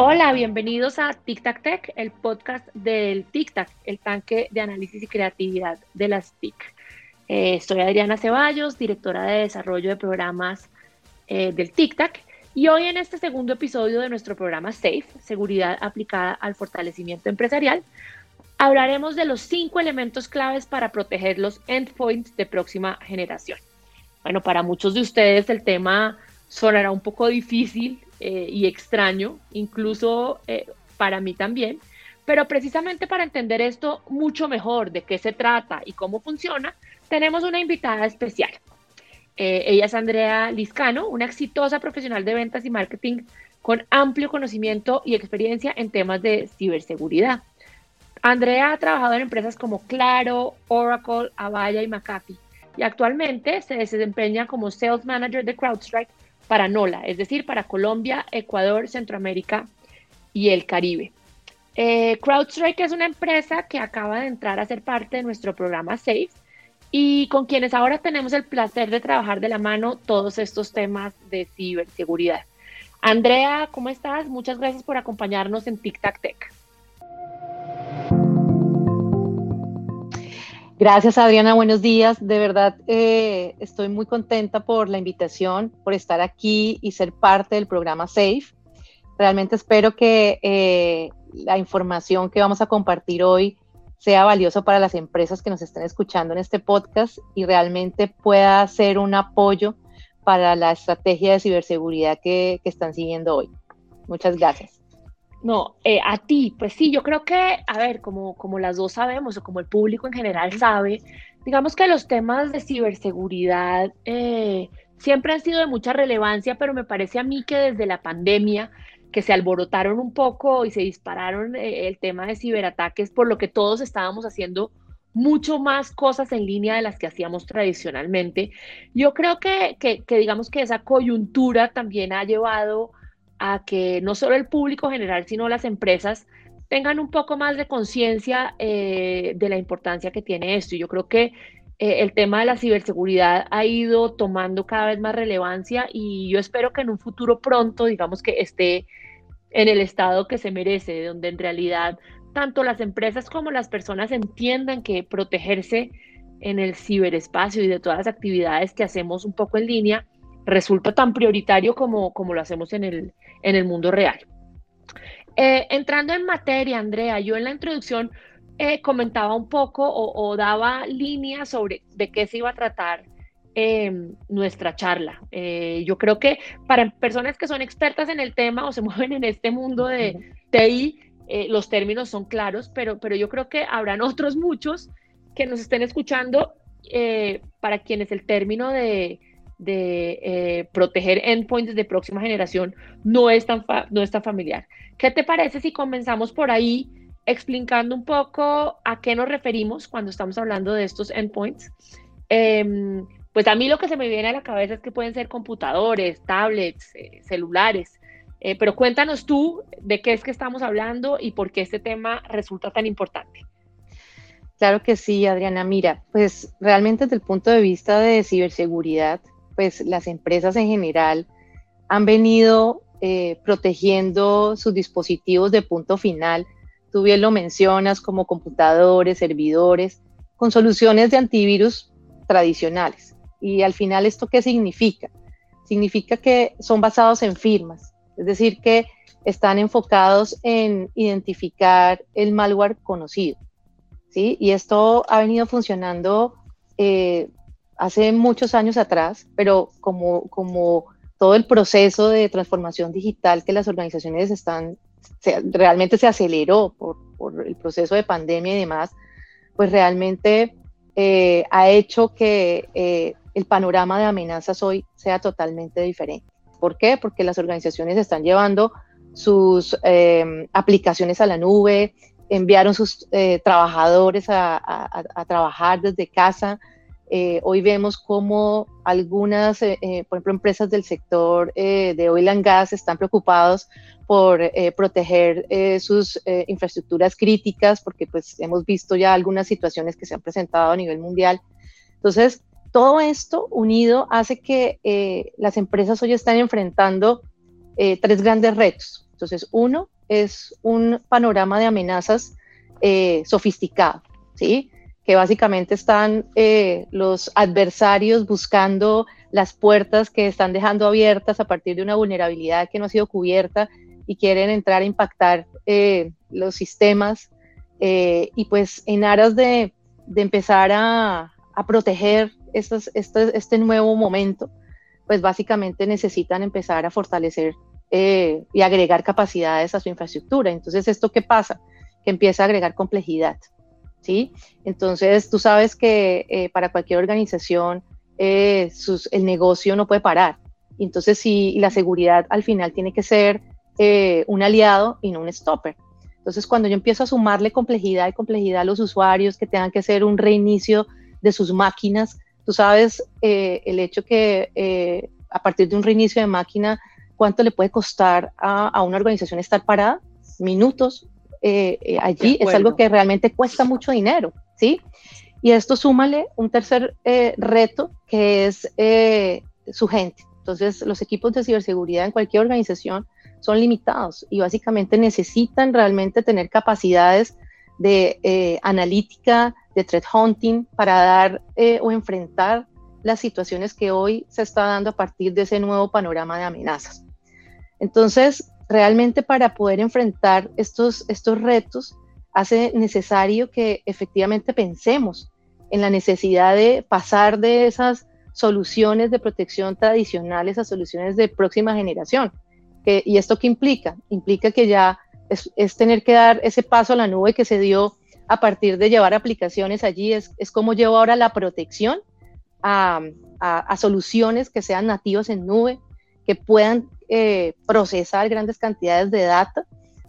Hola, bienvenidos a Tic Tac Tech, el podcast del Tic Tac, el tanque de análisis y creatividad de las TIC. Eh, soy Adriana Ceballos, directora de desarrollo de programas eh, del Tic Tac, y hoy en este segundo episodio de nuestro programa SAFE, Seguridad aplicada al fortalecimiento empresarial, hablaremos de los cinco elementos claves para proteger los endpoints de próxima generación. Bueno, para muchos de ustedes el tema sonará un poco difícil eh, y extraño, incluso eh, para mí también, pero precisamente para entender esto mucho mejor, de qué se trata y cómo funciona, tenemos una invitada especial. Eh, ella es Andrea Liscano, una exitosa profesional de ventas y marketing con amplio conocimiento y experiencia en temas de ciberseguridad. Andrea ha trabajado en empresas como Claro, Oracle, Avaya y McAfee y actualmente se desempeña como Sales Manager de CrowdStrike para NOLA, es decir, para Colombia, Ecuador, Centroamérica y el Caribe. Eh, CrowdStrike es una empresa que acaba de entrar a ser parte de nuestro programa SAFE y con quienes ahora tenemos el placer de trabajar de la mano todos estos temas de ciberseguridad. Andrea, ¿cómo estás? Muchas gracias por acompañarnos en Tic Tac Tech. Gracias, Adriana. Buenos días. De verdad, eh, estoy muy contenta por la invitación, por estar aquí y ser parte del programa SAFE. Realmente espero que eh, la información que vamos a compartir hoy sea valiosa para las empresas que nos estén escuchando en este podcast y realmente pueda ser un apoyo para la estrategia de ciberseguridad que están siguiendo hoy. Muchas gracias. No, eh, a ti, pues sí, yo creo que, a ver, como, como las dos sabemos o como el público en general sabe, digamos que los temas de ciberseguridad eh, siempre han sido de mucha relevancia, pero me parece a mí que desde la pandemia, que se alborotaron un poco y se dispararon eh, el tema de ciberataques, por lo que todos estábamos haciendo mucho más cosas en línea de las que hacíamos tradicionalmente. Yo creo que, que, que digamos que esa coyuntura también ha llevado a que no solo el público general, sino las empresas tengan un poco más de conciencia eh, de la importancia que tiene esto. Yo creo que eh, el tema de la ciberseguridad ha ido tomando cada vez más relevancia y yo espero que en un futuro pronto, digamos que esté en el estado que se merece, donde en realidad tanto las empresas como las personas entiendan que protegerse en el ciberespacio y de todas las actividades que hacemos un poco en línea resulta tan prioritario como, como lo hacemos en el, en el mundo real. Eh, entrando en materia, Andrea, yo en la introducción eh, comentaba un poco o, daba líneas sobre de qué se iba a tratar em, nuestra charla. Eh, yo creo que para personas que son expertas en el tema o se mueven en este mundo de TI, los términos son claros, pero, pero yo creo que habrán otros muchos que nos estén escuchando para quienes el término de de eh, proteger endpoints de próxima generación no es, tan no es tan familiar. ¿Qué te parece si comenzamos por ahí explicando un poco a qué nos referimos cuando estamos hablando de estos endpoints? Em, pues a mí lo que se me viene a la cabeza es que pueden ser computadores, tablets, eh, celulares, eh, pero cuéntanos tú de qué es que estamos hablando y por qué este tema resulta tan importante. Claro que sí, Adriana. Mira, pues realmente desde el punto de vista de ciberseguridad, pues las empresas en general han venido eh, protegiendo sus dispositivos de punto final. Tú bien lo mencionas como computadores, servidores, con soluciones de antivirus tradicionales. Y al final, ¿esto qué significa? Significa que son basados en firmas, es decir, que están enfocados en identificar el malware conocido. ¿sí? Y esto ha venido funcionando eh, hace muchos años atrás, pero como, como todo el proceso de transformación digital que las organizaciones están, realmente se aceleró por, por, el proceso de pandemia y demás, pues realmente eh, ha hecho que eh, el panorama de amenazas hoy sea totalmente diferente. ¿Por qué? Porque las organizaciones están llevando sus eh, aplicaciones a la nube, enviaron sus trabajadores a, a, a trabajar desde casa, eh, hoy vemos cómo algunas, eh, eh, por ejemplo, empresas del sector de oil and gas están preocupados por proteger sus infraestructuras críticas, porque pues hemos visto ya algunas situaciones que se han presentado a nivel mundial. Entonces, todo esto unido hace que las empresas hoy están enfrentando tres grandes retos. Entonces, uno es un panorama de amenazas eh, sofisticado, ¿sí? Que básicamente están eh, los adversarios buscando las puertas que están dejando abiertas a partir de una vulnerabilidad que no ha sido cubierta y quieren entrar a impactar eh, los sistemas y pues en aras de, empezar a, proteger este nuevo momento, pues básicamente necesitan empezar a fortalecer eh, y agregar capacidades a su infraestructura. Entonces, ¿esto qué pasa? Que empieza a agregar complejidad, ¿sí? Entonces, tú sabes que eh, para cualquier organización eh, el negocio no puede parar. Entonces, sí, la seguridad al final tiene que ser un aliado y no un stopper. Entonces, cuando yo empiezo a sumarle complejidad y complejidad a los usuarios que tengan que hacer un reinicio de sus máquinas, tú sabes el hecho que a partir de un reinicio de máquina cuánto le puede costar a, una organización estar parada, minutos eh, eh, allí, es algo que realmente cuesta mucho dinero, ¿sí? Y esto súmale un tercer eh, reto que es su gente. Entonces, los equipos de ciberseguridad en cualquier organización son limitados y básicamente necesitan realmente tener capacidades de analítica, de threat hunting para dar o enfrentar las situaciones que hoy se está dando a partir de ese nuevo panorama de amenazas. Entonces, realmente para poder enfrentar estos, estos retos, hace necesario que efectivamente pensemos en la necesidad de pasar de esas soluciones de protección tradicionales a soluciones de próxima generación. ¿Y esto qué implica? Implica que ya es, tener que dar ese paso a la nube que se dio a partir de llevar aplicaciones allí, es, es como llevo ahora la protección a, a, soluciones que sean nativos en nube, que puedan eh, procesar grandes cantidades de data,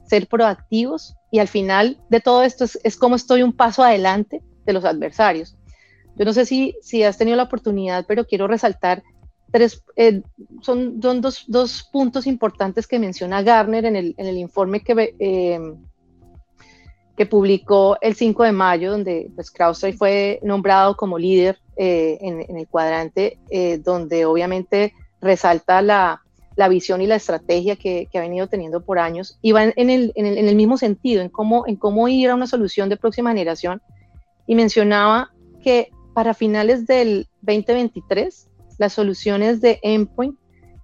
ser proactivos y al final de todo esto es, como estoy un paso adelante de los adversarios. Yo no sé si, si has tenido la oportunidad, pero quiero resaltar tres, eh, son, dos, dos, puntos importantes que menciona Garner en el, en el informe que, eh, que publicó el 5 de mayo, donde pues, CrowdStrike fue nombrado como líder en, en, el cuadrante, donde obviamente resalta la, la visión y la estrategia que, ha venido teniendo por años y va en, el, mismo sentido, en cómo, en cómo ir a una solución de próxima generación. Y mencionaba que para finales del 2023, las soluciones de endpoint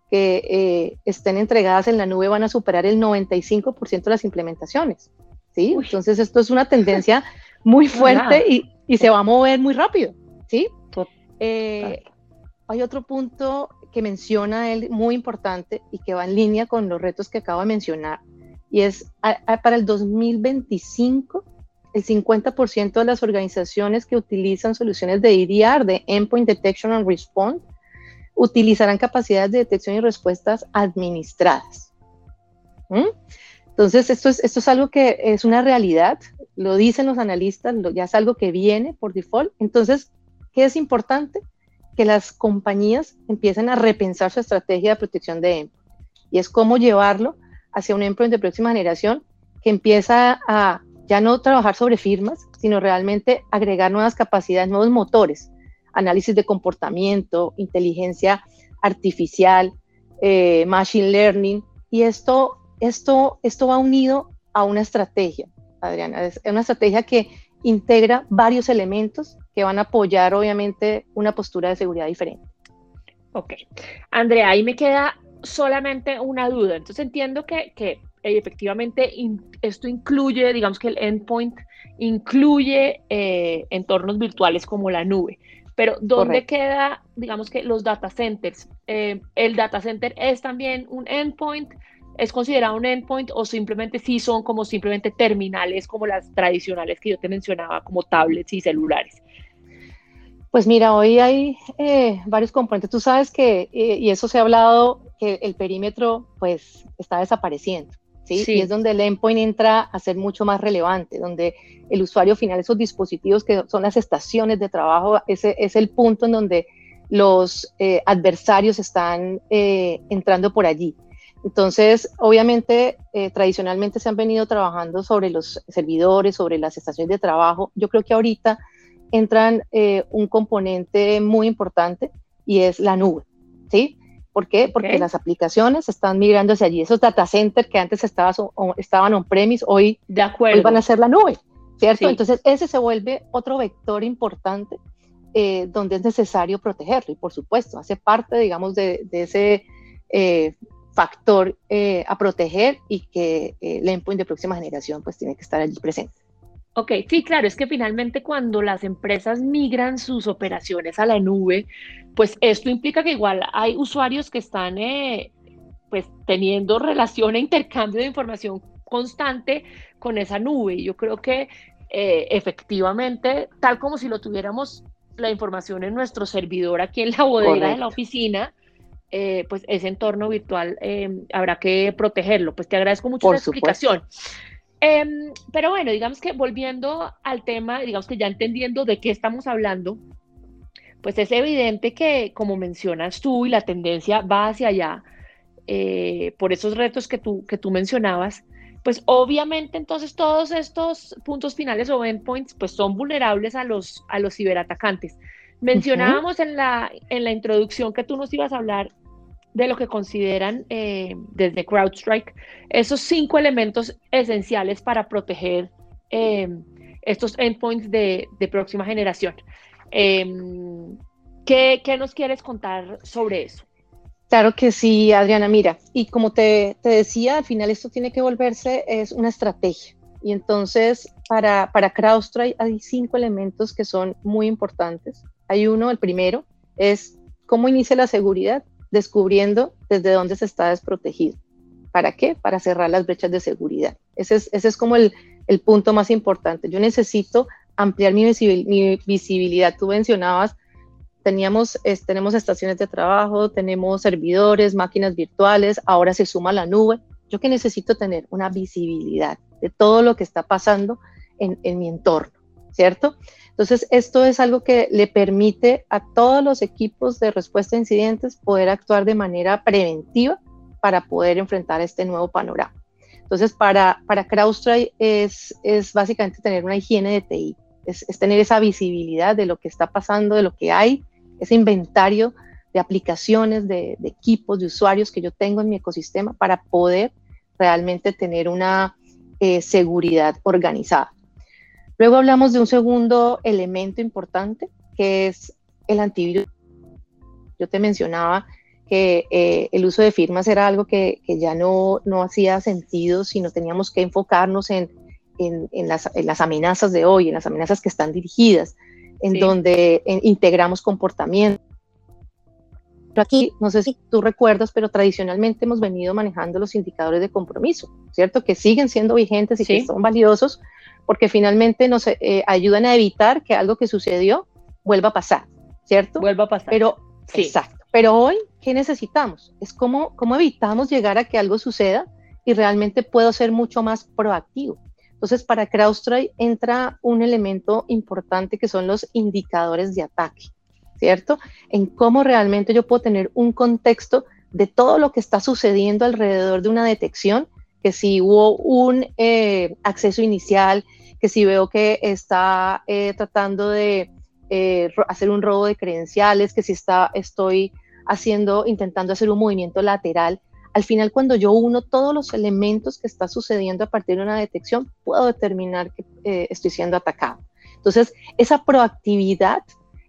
que eh, estén entregadas en la nube van a superar el 95% de las implementaciones. ¿sí? Entonces, esto es una tendencia muy fuerte y, y, se va a mover muy rápido. ¿sí? Eh, hay otro punto que menciona él muy importante y que va en línea con los retos que acabo de mencionar, y es para el 2025 el 50% de las organizaciones que utilizan soluciones de EDR, de Endpoint Detection and Response, utilizarán capacidades de detección y respuestas administradas. ¿Mm? Entonces, esto es, esto es algo que es una realidad, lo dicen los analistas, ya es algo que viene por default. Entonces, ¿qué es importante? Que las compañías empiecen a repensar su estrategia de protección de endpoint. Y es cómo llevarlo hacia un endpoint de próxima generación que empieza a ya no trabajar sobre firmas, sino realmente agregar nuevas capacidades, nuevos motores, análisis de comportamiento, inteligencia artificial, eh, machine learning. Y esto, esto, esto va unido a una estrategia, Adriana. Es una estrategia que integra varios elementos que van a apoyar obviamente una postura de seguridad diferente. Ok. Andrea, ahí me queda solamente una duda. Entonces entiendo que, que efectivamente esto incluye, digamos que el endpoint incluye eh, entornos virtuales como la nube. Pero ¿dónde queda, digamos que los data centers? Eh, ¿El data center es también un endpoint? ¿Es considerado un endpoint o simplemente sí son como simplemente terminales como las tradicionales que yo te mencionaba, como tablets y celulares? Pues mira, hoy hay eh, varios componentes. Tú sabes que, eh, y eso se ha hablado, que el perímetro pues está desapareciendo. ¿sí? Y es donde el endpoint entra a ser mucho más relevante, donde el usuario final, esos dispositivos que son las estaciones de trabajo, ese es el punto en donde los eh, adversarios están entrando por allí. Entonces, obviamente, tradicionalmente se han venido trabajando sobre los servidores, sobre las estaciones de trabajo. Yo creo que ahorita entran eh, un componente muy importante y es la nube, ¿sí? ¿Por qué? Porque las aplicaciones están migrando hacia allí. Esos data centers que antes estaba, estaban on-premise, hoy, de acuerdo. van a ser la nube, ¿cierto? Entonces, ese se vuelve otro vector importante eh, donde es necesario protegerlo. Y por supuesto, hace parte, digamos, de, ese eh, factor eh, a proteger y que el endpoint de próxima generación pues tiene que estar allí presente. Ok, sí, claro, es que finalmente cuando las empresas migran sus operaciones a la nube, pues esto implica que igual hay usuarios que están eh, pues teniendo relación e intercambio de información constante con esa nube. Yo creo que eh, efectivamente, tal como si lo tuviéramos la información en nuestro servidor aquí en la bodega de la oficina, eh, pues ese entorno virtual habrá que protegerlo. Pues te agradezco mucho la explicación. Em, pero bueno, digamos que volviendo al tema, digamos que ya entendiendo de qué estamos hablando, pues es evidente que, como mencionas tú, y la tendencia va hacia allá, eh, por esos retos que tú, que tú mencionabas, pues obviamente entonces todos estos puntos finales o endpoints pues son vulnerables a los, a los ciberatacantes. Mencionábamos en, la, en la introducción que tú nos ibas a hablar de lo que consideran eh, desde CrowdStrike esos cinco elementos esenciales para proteger eh, estos endpoints de, próxima generación. Em, ¿qué, nos quieres contar sobre eso? Claro que sí, Adriana. Mira, y como te, decía, al final esto tiene que volverse es una estrategia. Y entonces, para, para CrowdStrike hay cinco elementos que son muy importantes. Hay uno, el primero, es cómo inicia la seguridad descubriendo desde dónde se está desprotegido. ¿Para qué? Para cerrar las brechas de seguridad. Ese es, ese es como el, el, punto más importante. Yo necesito ampliar mi, mi visibilidad. Tú mencionabas, teníamos, tenemos estaciones de trabajo, tenemos servidores, máquinas virtuales, ahora se suma la nube. Yo que necesito tener una visibilidad de todo lo que está pasando en, en mi entorno, ¿cierto? Entonces, esto es algo que le permite a todos los equipos de respuesta a incidentes poder actuar de manera preventiva para poder enfrentar este nuevo panorama. Entonces, para, para CrowdStrike es, es básicamente tener una higiene de TI, es, tener esa visibilidad de lo que está pasando, de lo que hay, ese inventario de aplicaciones, de, equipos, de usuarios que yo tengo en mi ecosistema para poder realmente tener una eh, seguridad organizada. Luego hablamos de un segundo elemento importante, que es el antivirus. Yo te mencionaba que eh, el uso de firmas era algo que, ya no, no, hacía sentido, sino teníamos que enfocarnos en, en, las, amenazas de hoy, en las amenazas que están dirigidas, en donde integramos comportamiento. Aquí, no sé si tú recuerdas, pero tradicionalmente hemos venido manejando los indicadores de compromiso, ¿cierto? Que siguen siendo vigentes y que son valiosos, porque finalmente nos eh, ayudan a evitar que algo que sucedió vuelva a pasar, ¿cierto? Vuelva a pasar. Pero, exacto. Pero hoy, ¿qué necesitamos? Es cómo, cómo evitamos llegar a que algo suceda y realmente puedo ser mucho más proactivo. Entonces, para CrowdStrike entra un elemento importante que son los indicadores de ataque, ¿cierto? En cómo realmente yo puedo tener un contexto de todo lo que está sucediendo alrededor de una detección que si hubo un eh, acceso inicial, que si veo que está eh, tratando de eh, hacer un robo de credenciales, que si está, estoy haciendo, intentando hacer un movimiento lateral. Al final, cuando yo uno todos los elementos que está sucediendo a partir de una detección, puedo determinar que estoy siendo atacado. Entonces, esa proactividad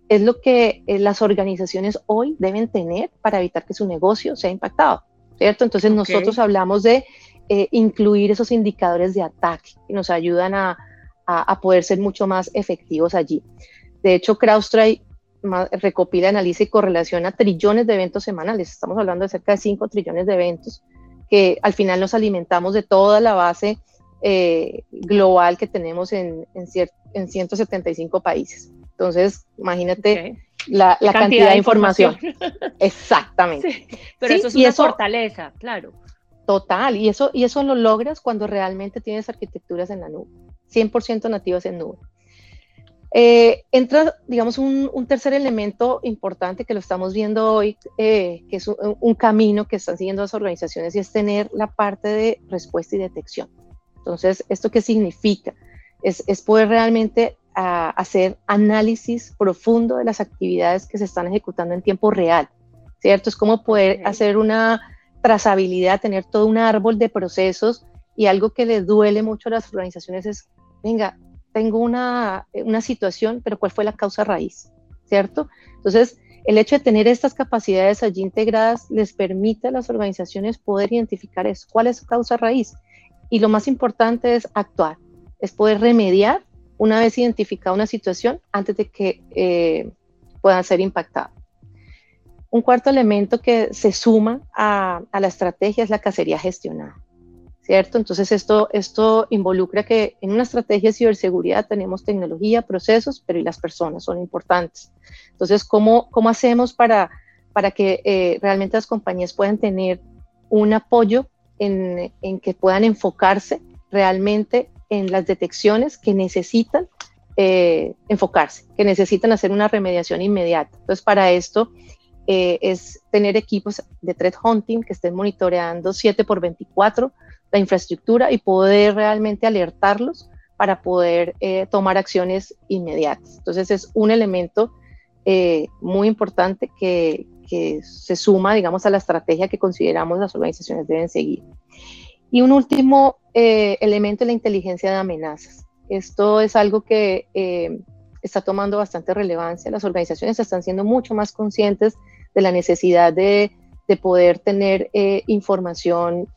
es lo que las organizaciones hoy deben tener para evitar que su negocio sea impactado, ¿cierto? Entonces, nosotros hablamos de eh, incluir esos indicadores de ataque que nos ayudan a, a, poder ser mucho más efectivos allí. De hecho, CrowdStrike recopila, analiza y correlaciona trillones de eventos semanales. Estamos hablando de cerca de 5 trillones de eventos que al final nos alimentamos de toda la base eh, global que tenemos en, en, en, 175 países. Entonces, imagínate la, la cantidad, de información. Exactamente. pero eso es una fortaleza, claro. Total, y eso, y eso lo logras cuando realmente tienes arquitecturas en la nube, 100% nativas en nube. Eh, entra, digamos, un, tercer elemento importante que lo estamos viendo hoy, eh, que es un, camino que están siguiendo las organizaciones y es tener la parte de respuesta y detección. Entonces, ¿esto qué significa? Es, poder realmente hacer análisis profundo de las actividades que se están ejecutando en tiempo real ¿cierto? Es como poder hacer una trazabilidad, tener todo un árbol de procesos y algo que le duele mucho a las organizaciones es, venga, tengo una, una situación, pero ¿cuál fue la causa raíz? ¿Cierto? Entonces, el hecho de tener estas capacidades allí integradas les permite a las organizaciones poder identificar eso, cuál es su causa raíz. Y lo más importante es actuar, es poder remediar una vez identificada una situación antes de que eh, pueda ser impactada. Un cuarto elemento que se suma a, a, la estrategia es la cacería gestionada, ¿cierto? Entonces esto, esto involucra que en una estrategia de ciberseguridad tenemos tecnología, procesos, pero y las personas son importantes. Entonces, ¿cómo, cómo hacemos para, para que eh, realmente las compañías puedan tener un apoyo en, en que puedan enfocarse realmente en las detecciones que necesitan eh, enfocarse, que necesitan hacer una remediación inmediata. Entonces, para esto eh, es tener equipos de threat hunting que estén monitoreando 7 por 24 la infraestructura y poder realmente alertarlos para poder eh, tomar acciones inmediatas. Entonces, es un elemento muy importante que, que se suma, digamos, a la estrategia que consideramos las organizaciones deben seguir. Y un último eh, elemento es la inteligencia de amenazas. Esto es algo que eh, está tomando bastante relevancia. Las organizaciones están siendo mucho más conscientes de la necesidad de, de poder tener eh, información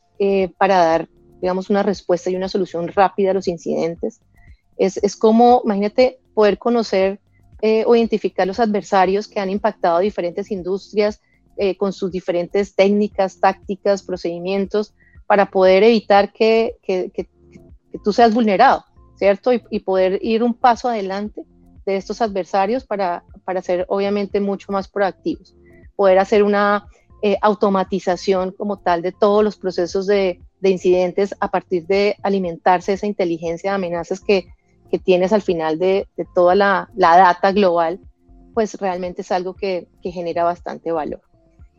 para dar, digamos, una respuesta y una solución rápida a los incidentes. Es, es como, imagínate, poder conocer o identificar los adversarios que han impactado diferentes industrias con sus diferentes técnicas, tácticas, procedimientos para poder evitar que, que, que, tú seas vulnerado, ¿cierto? Y, poder ir un paso adelante de estos adversarios para, para ser obviamente mucho más proactivos, poder hacer una eh, automatización como tal de todos los procesos de, de, incidentes a partir de alimentarse esa inteligencia de amenazas que, que tienes al final de, de toda la, la, data global, pues realmente es algo que, que genera bastante valor.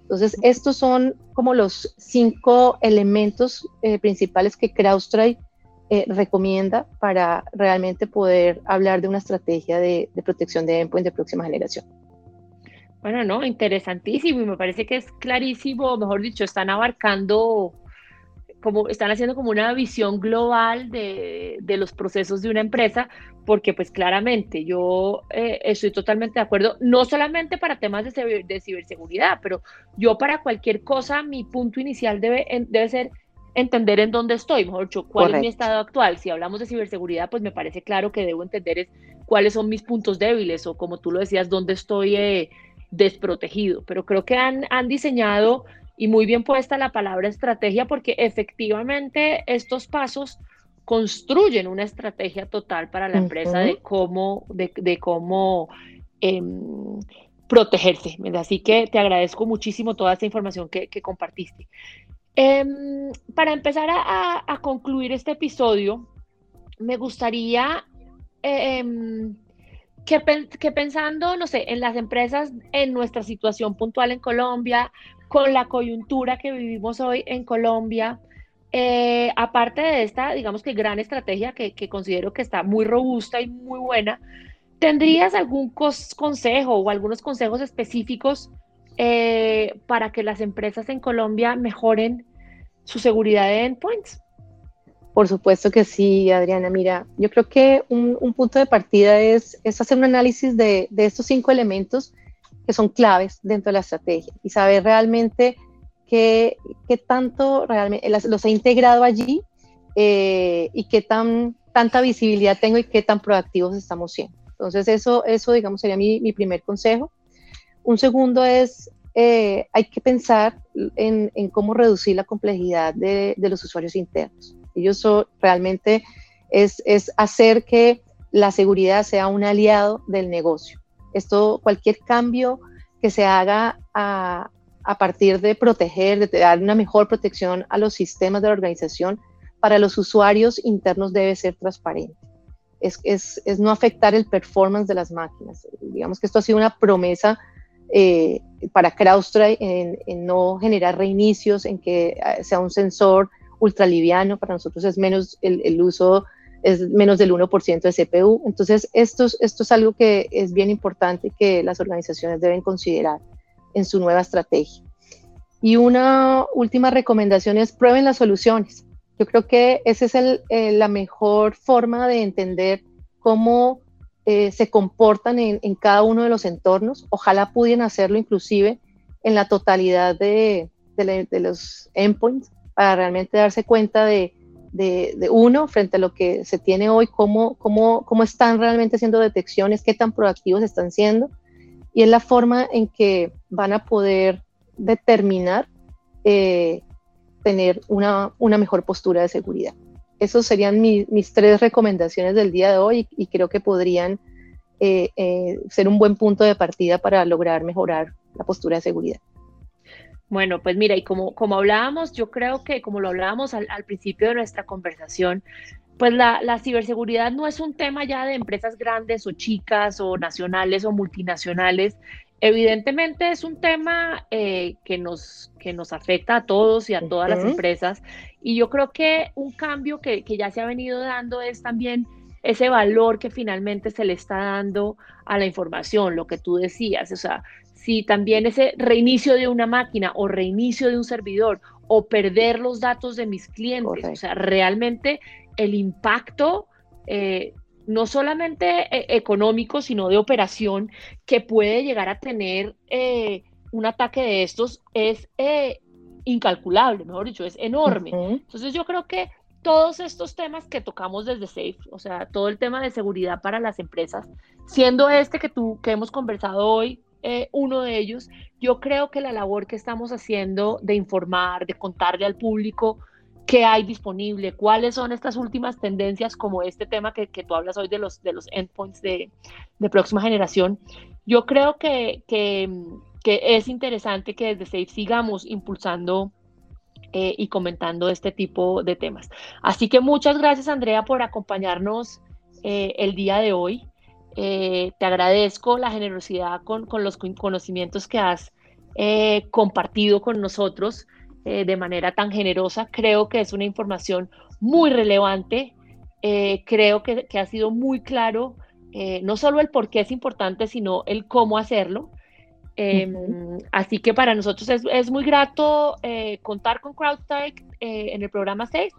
Entonces, estos son como los cinco elementos eh, principales que CrowdStrike eh, recomienda para realmente poder hablar de una estrategia de, protección de endpoint de próxima generación. Bueno, no, interesantísimo y me parece que es clarísimo, mejor dicho, están abarcando como están haciendo como una visión global de, de, los procesos de una empresa, porque pues claramente yo eh, estoy totalmente de acuerdo, no solamente para temas de, de, ciberseguridad, pero yo para cualquier cosa, mi punto inicial debe, debe ser entender en dónde estoy, mejor dicho, cuál es mi estado actual. Si hablamos de ciberseguridad, pues me parece claro que debo entender es cuáles son mis puntos débiles o como tú lo decías, dónde estoy eh, desprotegido. Pero creo que han, han diseñado y muy bien puesta la palabra estrategia porque efectivamente estos pasos construyen una estrategia total para la empresa de cómo, de, cómo em, protegerse. Así que te agradezco muchísimo toda esta información que, compartiste. Em, para empezar a, concluir este episodio, me gustaría em, que, pensando, no sé, en las empresas, en nuestra situación puntual en Colombia, con la coyuntura que vivimos hoy en Colombia, eh, aparte de esta, digamos que gran estrategia que, considero que está muy robusta y muy buena, ¿tendrías algún consejo o algunos consejos específicos eh, para que las empresas en Colombia mejoren su seguridad de endpoints? Por supuesto que sí, Adriana. Mira, yo creo que un, punto de partida es, es, hacer un análisis de, de estos cinco elementos que son claves dentro de la estrategia y saber realmente qué, qué tanto realmente los he integrado allí eh, y qué tan, tanta visibilidad tengo y qué tan proactivos estamos siendo. Entonces eso, eso digamos, sería mi, mi primer consejo. Un segundo es, eh, hay que pensar en, cómo reducir la complejidad de, los usuarios internos. Ellos son, realmente es, es hacer que la seguridad sea un aliado del negocio. Esto, cualquier cambio que se haga a, partir de proteger, de dar una mejor protección a los sistemas de la organización, para los usuarios internos debe ser transparente. Es, no afectar el performance de las máquinas. Digamos que esto ha sido una promesa eh, para CrowdStrike en, no generar reinicios, en que eh, sea un sensor ultraliviano. Para nosotros es menos el, uso es menos del 1% de CPU. Entonces, esto, esto es algo que es bien importante que las organizaciones deben considerar. en su nueva estrategia. Y una última recomendación es prueben las soluciones. Yo creo que esa es eh, la mejor forma de entender cómo eh, se comportan en, cada uno de los entornos. Ojalá pudieran hacerlo inclusive en la totalidad de, los endpoints para realmente darse cuenta de, uno frente a lo que se tiene hoy, cómo, cómo, cómo están realmente haciendo detecciones, qué tan proactivos están siendo. Y es la forma en que van a poder determinar eh, tener una, mejor postura de seguridad. Esas serían mis tres recomendaciones del día de hoy y, creo que podrían eh, eh, ser un buen punto de partida para lograr mejorar la postura de seguridad. Bueno, pues mira, y como, como hablábamos, yo creo que como lo hablábamos al, principio de nuestra conversación, pues la, la, ciberseguridad no es un tema ya de empresas grandes o chicas o nacionales o multinacionales, Evidentemente es un tema eh, que, nos, que nos afecta a todos y a todas las empresas y yo creo que un cambio que, ya se ha venido dando es también ese valor que finalmente se le está dando a la información, lo que tú decías, o sea, si también ese reinicio de una máquina o reinicio de un servidor o perder los datos de mis clientes, o sea, realmente el impacto eh, no solamente eh, económico, sino de operación que puede llegar a tener eh, un ataque de estos es incalculable, mejor dicho, es enorme. Entonces yo creo que todos estos temas que tocamos desde SAFE, o sea, todo el tema de seguridad para las empresas, siendo este que tú, que hemos conversado hoy, uno de ellos, yo creo que la labor que estamos haciendo de informar, de contarle al público qué hay disponible, cuáles son estas últimas tendencias, como este tema que, tú hablas hoy de los, de los endpoints de, próxima generación. Yo creo que, es interesante que desde SAFE sigamos impulsando eh, y comentando este tipo de temas. Así que muchas gracias, Andrea, por acompañarnos eh, el día de hoy. Eh, te agradezco la generosidad con, con, los conocimientos que has compartido con nosotros. Eh, de manera tan generosa. Creo que es una información muy relevante. Eh, creo que, ha sido muy claro eh, no solo el por qué es importante, sino el cómo hacerlo. Em, así que para nosotros es, muy grato contar con CrowdStrike en el programa 6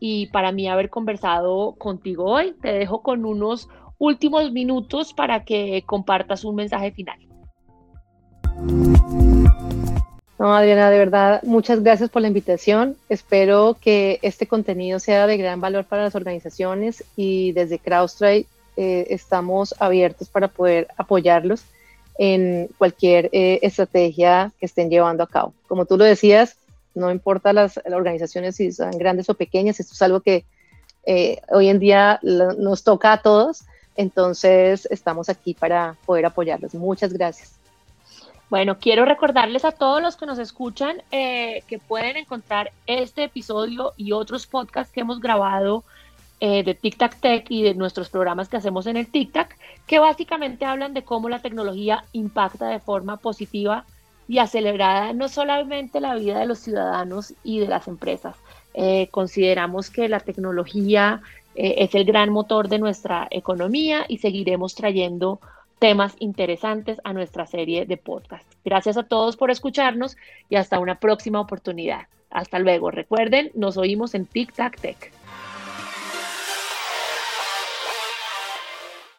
y para mí haber conversado contigo hoy. Te dejo con unos últimos minutos para que compartas un mensaje final. No, Adriana, de verdad, muchas gracias por la invitación. Espero que este contenido sea de gran valor para las organizaciones y desde CrowdStrike eh, estamos abiertos para poder apoyarlos en cualquier eh, estrategia que estén llevando a cabo. Como tú lo decías, no importa las, organizaciones si son grandes o pequeñas, esto es algo que eh, hoy en día nos toca a todos, entonces estamos aquí para poder apoyarlos. Muchas gracias. Bueno, quiero recordarles a todos los que nos escuchan eh, que pueden encontrar este episodio y otros podcasts que hemos grabado eh, de Tic Tac Tech y de nuestros programas que hacemos en el Tic Tac, que básicamente hablan de cómo la tecnología impacta de forma positiva y acelerada no solamente la vida de los ciudadanos y de las empresas. Eh, consideramos que la tecnología es el gran motor de nuestra economía y seguiremos trayendo temas interesantes a nuestra serie de podcast. Gracias a todos por escucharnos y hasta una próxima oportunidad. Hasta luego. Recuerden, nos oímos en Tic Tac Tech.